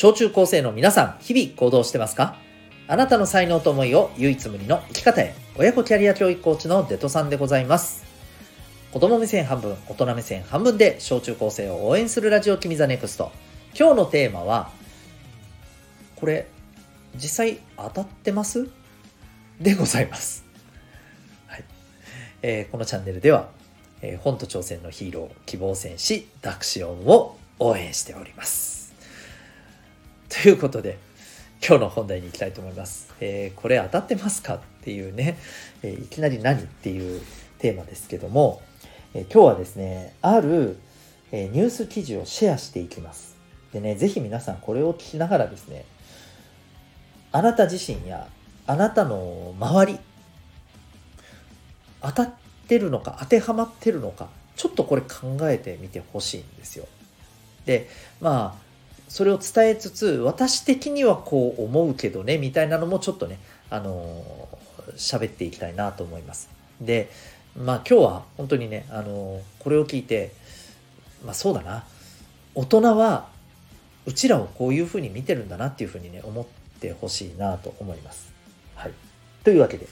小中高生の皆さん、日々行動してますか？あなたの才能と思いを唯一無二の生き方へ。親子キャリア教育コーチのデトさんでございます。子供目線半分、大人目線半分で小中高生を応援するラジオ君 The Next。今日のテーマは、これ、実際当たってます？でございます。はいえー、このチャンネルでは、えー、本と挑戦のヒーロー、希望戦士、ダクシオンを応援しております。ということで、今日の本題に行きたいと思います。えー、これ当たってますかっていうね、えー、いきなり何っていうテーマですけども、えー、今日はですね、ある、えニュース記事をシェアしていきます。でね、ぜひ皆さんこれを聞きながらですね、あなた自身やあなたの周り、当たってるのか当てはまってるのか、ちょっとこれ考えてみてほしいんですよ。で、まあ、それを伝えつつ私的にはこう思うけどねみたいなのもちょっとねあの喋っていきたいなと思います。でまあ今日は本当にねあのこれを聞いてまあそうだな。大人はうちらをこういうふうに見てるんだなっていうふうにね思ってほしいなと思います。はい。というわけで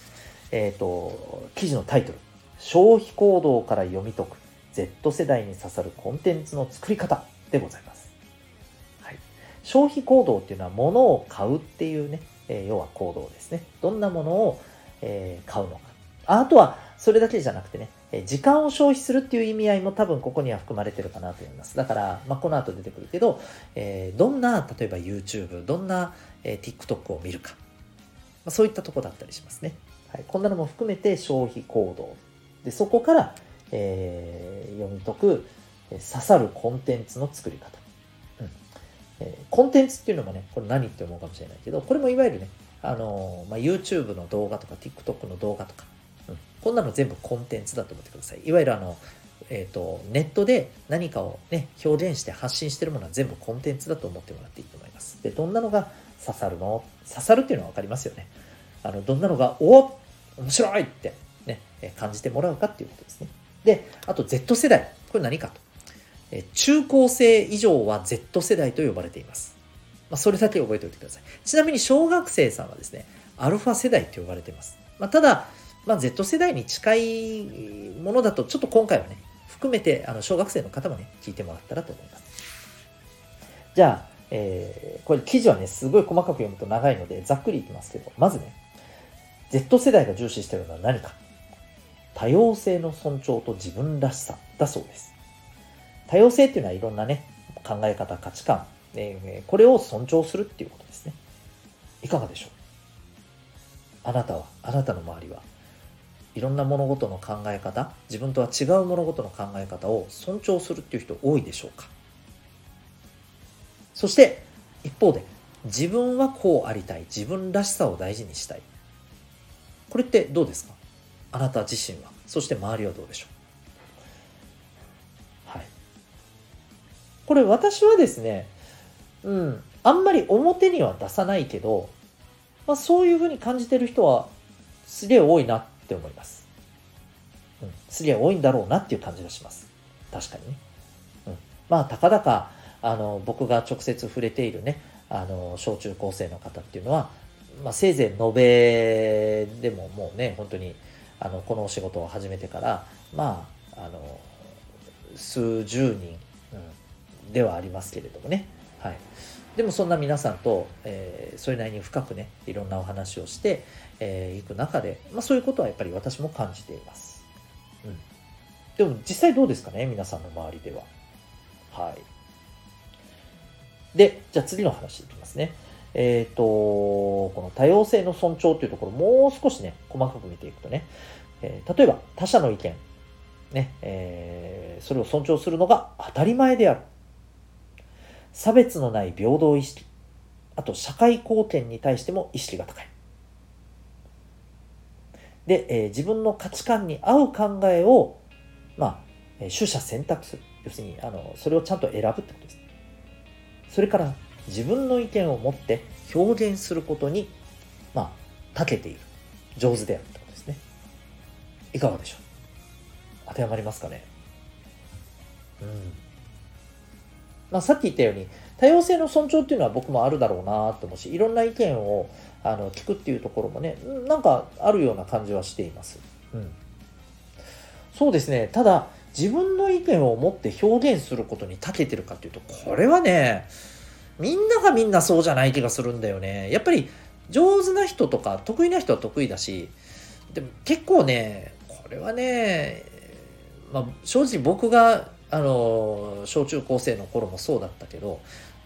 えっ、ー、と記事のタイトル消費行動から読み解く Z 世代に刺さるコンテンツの作り方でございます。消費行動っていうのは物を買うっていうね、えー、要は行動ですね。どんなものを、えー、買うのか。あとは、それだけじゃなくてね、え時間を消費するっていう意味合いも多分ここには含まれてるかなと思います。だから、まあ、この後出てくるけど、えー、どんな、例えば YouTube、どんな、え TikTok を見るか。まあ、そういったとこだったりしますね。はい、こんなのも含めて消費行動。で、そこから、えー、読み解く、刺さるコンテンツの作り方。え、コンテンツっていうのもね、これ何って思うかもしれないけど、これもいわゆるね、あの、まあ、YouTube の動画とか TikTok の動画とか、うん、こんなの全部コンテンツだと思ってください。いわゆるあの、えっ、ー、と、ネットで何かをね、表現して発信してるものは全部コンテンツだと思ってもらっていいと思います。で、どんなのが刺さるの？刺さるっていうのは分かりますよね。あの、どんなのが、お面白いってね、感じてもらうかっていうことですね。で、あと Z 世代。これ何かと。中高生以上は Z 世代と呼ばれています。まあ、それだけ覚えておいてください。ちなみに小学生さんはですね、アルファ世代と呼ばれています。まあ、ただ、まあ、Z 世代に近いものだと、ちょっと今回はね、含めてあの小学生の方もね、聞いてもらったらと思います。じゃあ、えー、これ記事はね、すごい細かく読むと長いので、ざっくりいきますけど、まずね、Z 世代が重視してるのは何か。多様性の尊重と自分らしさだそうです。多様性っていうのはいろんなね、考え方、価値観、えー、これを尊重するっていうことですね。いかがでしょう？あなたは、あなたの周りは、いろんな物事の考え方、自分とは違う物事の考え方を尊重するっていう人多いでしょうか？そして、一方で、自分はこうありたい、自分らしさを大事にしたい。これってどうですか？あなた自身は、そして周りはどうでしょう？これ私はですね、うん、あんまり表には出さないけど、まあ、そういうふうに感じてる人はすげえ多いなって思います。うん、すげえ多いんだろうなっていう感じがします。確かにね。うん、まあ、たかだか、あの、僕が直接触れているね、あの、小中高生の方っていうのは、まあ、せいぜい延べでももうね、本当に、あの、このお仕事を始めてから、まあ、あの、数十人、ではありますけれどもね。はい。でもそんな皆さんと、えー、それなりに深くね、いろんなお話をしてい、えー、く中で、まあそういうことはやっぱり私も感じています。うん。でも実際どうですかね、皆さんの周りでは。はい。で、じゃあ次の話いきますね。えっ、ー、と、この多様性の尊重というところ、もう少しね、細かく見ていくとね、えー、例えば他者の意見、ね、えー、それを尊重するのが当たり前である。差別のない平等意識、あと社会貢献に対しても意識が高い。で、えー、自分の価値観に合う考えを、まあ、え取捨選択する。要するに、あの、それをちゃんと選ぶってことです。それから、自分の意見を持って表現することに、まあ、長けている。上手であるってことですね。いかがでしょう？当てはまりますかね？うん。まあ、さっき言ったように多様性の尊重っていうのは僕もあるだろうなと思うしいろんな意見をあの聞くっていうところもねなんかあるような感じはしています。うん、そうですねただ自分の意見を持って表現することに長けてるかっていうとこれはねみんながみんなそうじゃない気がするんだよね。やっぱり上手な人とか得意な人は得意だしでも結構ねこれはね、まあ、正直僕があの小中高生の頃もそうだったけども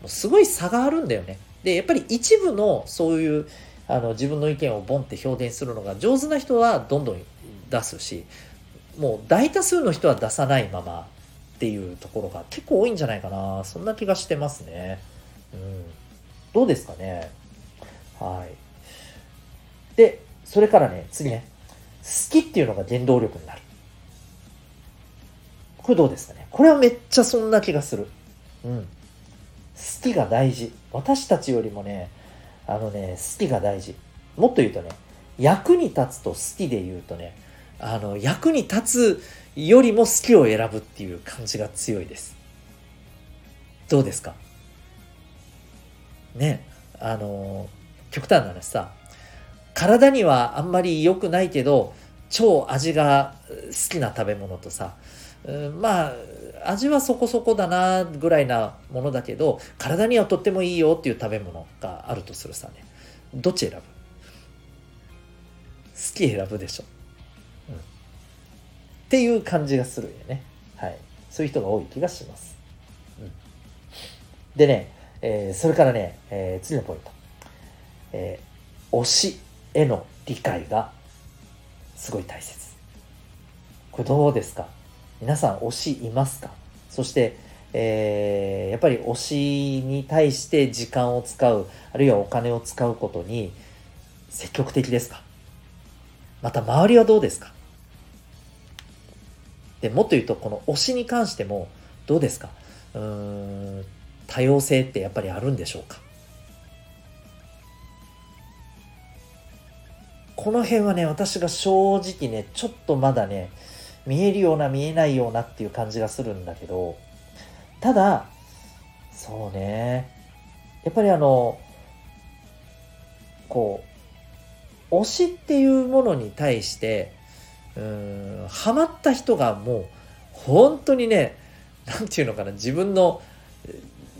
うすごい差があるんだよね。でやっぱり一部のそういうあの自分の意見をボンって表現するのが上手な人はどんどん出すしもう大多数の人は出さないままっていうところが結構多いんじゃないかなそんな気がしてますね。うん、どうですかねはい。で、それからね、次ね、好きっていうのが原動力になる。これどうですかねこれはめっちゃそんな気がする。うん。好きが大事。私たちよりもね、あのね、好きが大事。もっと言うとね、役に立つと好きで言うとね、あの、役に立つよりも好きを選ぶっていう感じが強いです。どうですか？ね、あの、極端な話さ、体にはあんまり良くないけど、超味が好きな食べ物とさ、うん、まあ、味はそこそこだなぐらいなものだけど、体にはとってもいいよっていう食べ物があるとするさね。どっち選ぶ？好き選ぶでしょ。うん。っていう感じがするよね。はい。そういう人が多い気がします。うん。でね、えー、それからね、えー、次のポイント。えー、推しへの理解がすごい大切。これどうですか？皆さん推しいますか？そして、えー、やっぱり推しに対して時間を使う、あるいはお金を使うことに積極的ですか？また周りはどうですか？でもっと言うと、この推しに関してもどうですか？うーん多様性ってやっぱりあるんでしょうか？この辺はね、私が正直ね、ちょっとまだね、見えるような見えないようなっていう感じがするんだけど、ただ、そうね、やっぱりあの、こう、推しっていうものに対して、うん、ハマった人がもう、本当にね、なんていうのかな、自分の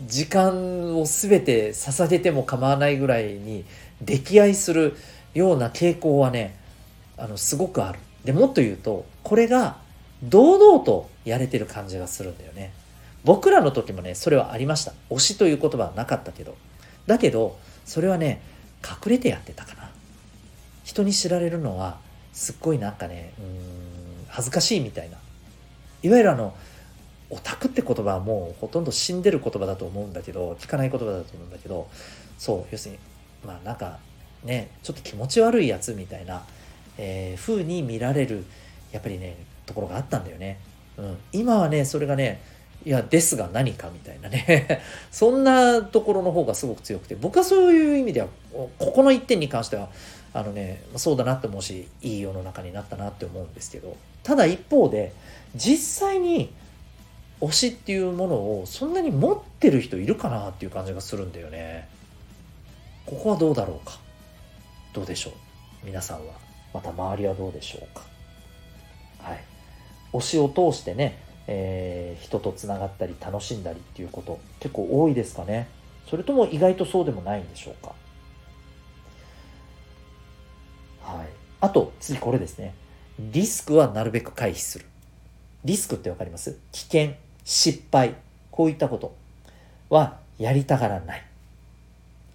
時間を全て捧げても構わないぐらいに溺愛するような傾向はねあのすごくある。でもっと言うとこれが堂々とやれてる感じがするんだよね。僕らの時もねそれはありました。推しという言葉はなかったけど。だけどそれはね隠れてやってたかな。人に知られるのはすっごいなんかねうん恥ずかしいみたいな。いわゆるあのオタクって言葉はもうほとんど死んでる言葉だと思うんだけど聞かない言葉だと思うんだけどそう要するにまあなんかねちょっと気持ち悪いやつみたいな、えー、風に見られるやっぱりねところがあったんだよね、うん、今はねそれがねいやですが何かみたいなね。そんなところの方がすごく強くて僕はそういう意味ではここの一点に関してはあのねそうだなって思うしいい世の中になったなって思うんですけどただ一方で実際に推しっていうものをそんなに持ってる人いるかなっていう感じがするんだよね。ここはどうだろうか。どうでしょう？皆さんは。また周りはどうでしょうかはい。推しを通してね、えー、人とつながったり楽しんだりっていうこと結構多いですかね。それとも意外とそうでもないんでしょうかはい。あと、次これですね。リスクはなるべく回避する。リスクってわかります？危険。失敗、こういったことはやりたがらない。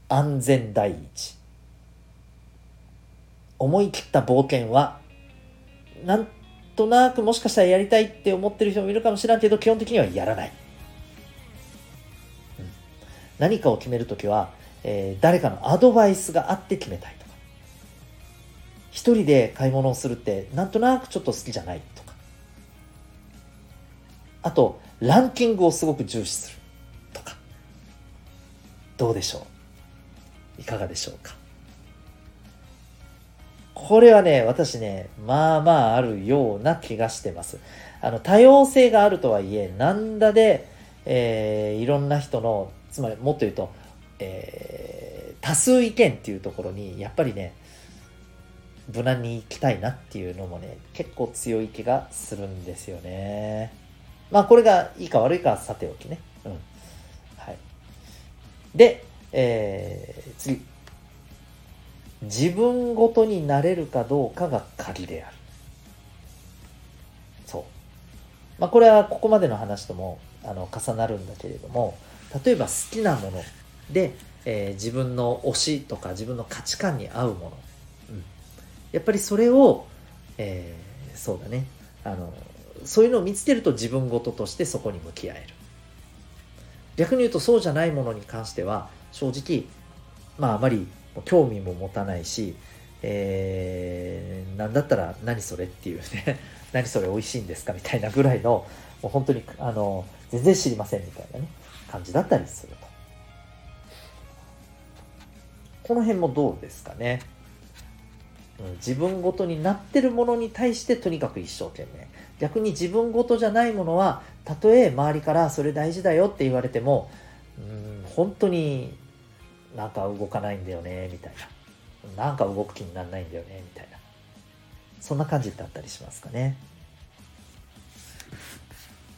安全第一。思い切った冒険は、なんとなくもしかしたらやりたいって思ってる人もいるかもしれんけど、基本的にはやらない。うん、何かを決めるときは、えー、誰かのアドバイスがあって決めたいとか。一人で買い物をするって、なんとなくちょっと好きじゃないとか。あと、ランキングをすごく重視するとかどうでしょう？いかがでしょうか？これはね、私ね、まあまああるような気がしてます。あの、多様性があるとはいえ、なんだで、えー、いろんな人のつまりもっと言うと、えー、多数意見っていうところにやっぱりね無難に行きたいなっていうのもね結構強い気がするんですよね。まあこれがいいか悪いかはさておきね。うん。はい。で、えー、次。自分ごとになれるかどうかが鍵である。そう。まあこれはここまでの話ともあの重なるんだけれども例えば好きなもので、えー、自分の推しとか自分の価値観に合うもの、うん、やっぱりそれを、えー、そうだね。あのそういうのを見つけると自分事としてそこに向き合える。逆に言うとそうじゃないものに関しては正直まああまり興味も持たないし、えー、なんだったら何それっていうね 何それ美味しいんですかみたいなぐらいのもう本当にあの全然知りませんみたいなね感じだったりすると。この辺もどうですかね、うん、自分ごとになってるものに対してとにかく一生懸命。逆に自分ごとじゃないものはたとえ周りからそれ大事だよって言われてもうん本当になんか動かないんだよねみたいな。なんか動く気にならないんだよねみたいな。そんな感じだったりしますかね。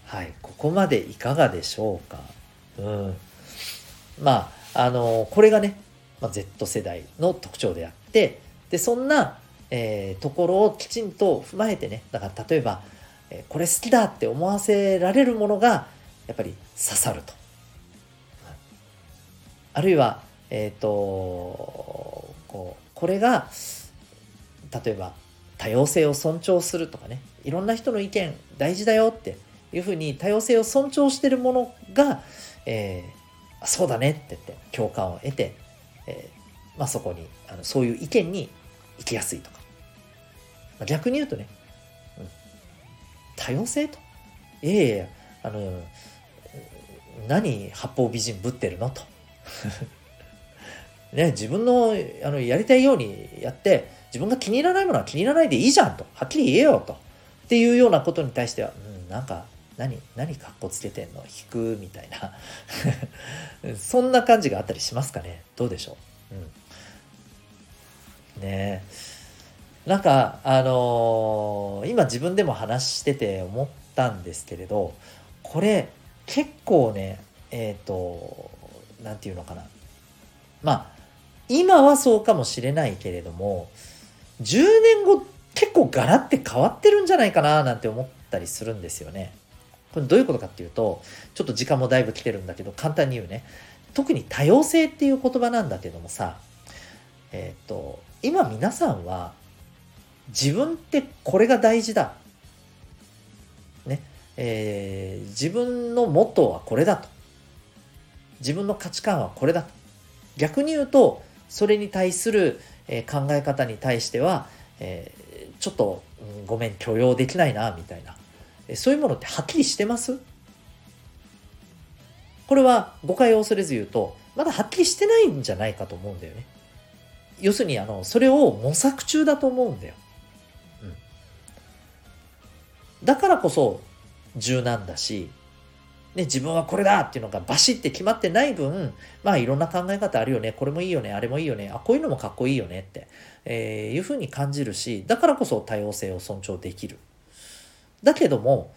はいここまでいかがでしょうか。うん。まああのこれがね、まあ、Z 世代の特徴であってでそんな、えー、ところをきちんと踏まえてねだから例えば、えー、これ好きだって思わせられるものがやっぱり刺さると。あるいはえっ、ー、とこうこれが例えば多様性を尊重するとかね。いろんな人の意見大事だよっていうふうに多様性を尊重してるものが、えー、そうだねって言って共感を得て、えー、まあ、そこにあのそういう意見に行きやすいとか、まあ、逆に言うとね、うん、多様性と。いやいやあの何八方美人ぶってるのと。ね、自分のあのやりたいようにやって自分が気に入らないものは気に入らないでいいじゃんと。はっきり言えよと。っていうようなことに対しては、うん、なんか何何かっこつけてんの？引くみたいな。そんな感じがあったりしますかね。どうでしょう、うん、ね。なんかあのー、今自分でも話してて思ったんですけれどこれ結構ねえっ、ー、と何て言うのかな。まあ今はそうかもしれないけれども10年後結構ガラって変わってるんじゃないかななんて思ったりするんですよね。これどういうことかっていうとちょっと時間もだいぶ来てるんだけど簡単に言うね。特に多様性っていう言葉なんだけどもさえっ、ー、と今皆さんは自分ってこれが大事だ。ね。えー、自分のモットーはこれだと。自分の価値観はこれだ。と逆に言うとそれに対する、え考え方に対しては、えー、ちょっと、うん、ごめん許容できないなみたいな、えそういうものってはっきりしてます？これは誤解を恐れず言うとまだはっきりしてないんじゃないかと思うんだよね。要するにあのそれを模索中だと思うんだよ、うん、だからこそ柔軟だしね、自分はこれだっていうのがバシッて決まってない分、まあいろんな考え方あるよね。これもいいよね。あれもいいよね。あ、こういうのもかっこいいよねって、えー、いうふうに感じるし、だからこそ多様性を尊重できる。だけども、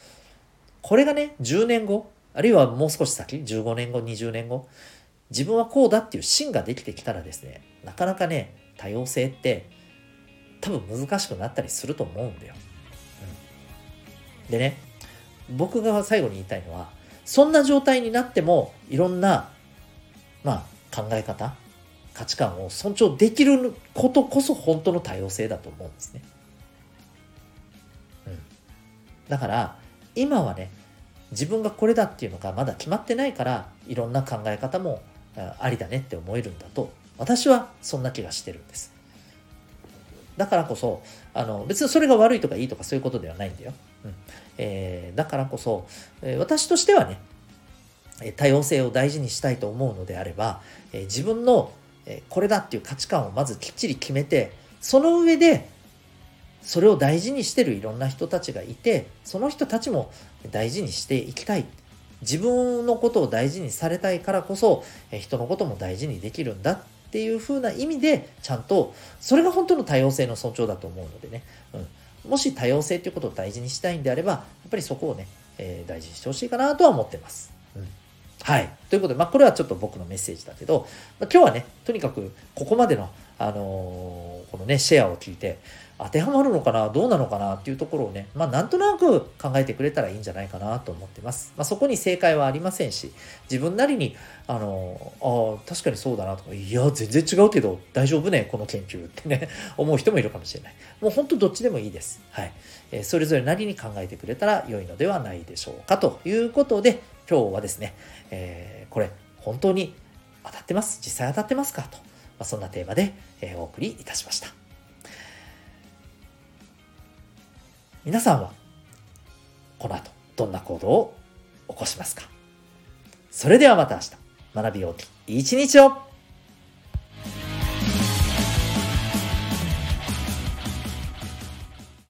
これがね、10年後、あるいはもう少し先、15年後、20年後、自分はこうだっていう芯ができてきたらですね、なかなかね、多様性って多分難しくなったりすると思うんだよ。うん、でね、僕が最後に言いたいのは、そんな状態になってもいろんな、まあ、考え方価値観を尊重できることこそ本当の多様性だと思うんですね。うん、だから今はね自分がこれだっていうのがまだ決まってないからいろんな考え方もありだねって思えるんだと私はそんな気がしてるんです。だからこそあの別にそれが悪いとかいいとかそういうことではないんだよ。うん。えー、だからこそ、え、私としてはね多様性を大事にしたいと思うのであれば、え、自分の、えこれだっていう価値観をまずきっちり決めてその上でそれを大事にしてるいろんな人たちがいてその人たちも大事にしていきたい。自分のことを大事にされたいからこそ、え人のことも大事にできるんだっていう風な意味で、ちゃんと、それが本当の多様性の尊重だと思うのでね、うん、もし多様性っていうことを大事にしたいんであれば、やっぱりそこをね、えー、大事にしてほしいかなとは思ってます。うんはい。ということで、まあ、これはちょっと僕のメッセージだけど、まあ、今日はね、とにかく、ここまでの、あのー、このね、シェアを聞いて、当てはまるのかな？どうなのかな？っていうところをね、まあなんとなく考えてくれたらいいんじゃないかなと思ってます。まあそこに正解はありませんし、自分なりに、あの、あ、確かにそうだなとか、いや、全然違うけど大丈夫ね、この研究ってね、思う人もいるかもしれない。もう本当どっちでもいいです。はい。え、それぞれなりに考えてくれたら良いのではないでしょうかということで、今日はですね、えー、これ本当に当たってます？実際当たってますか？と、まあ、そんなテーマで、え、お送りいたしました。皆さんはこの後どんな行動を起こしますか？それではまた明日。学びようき一日を。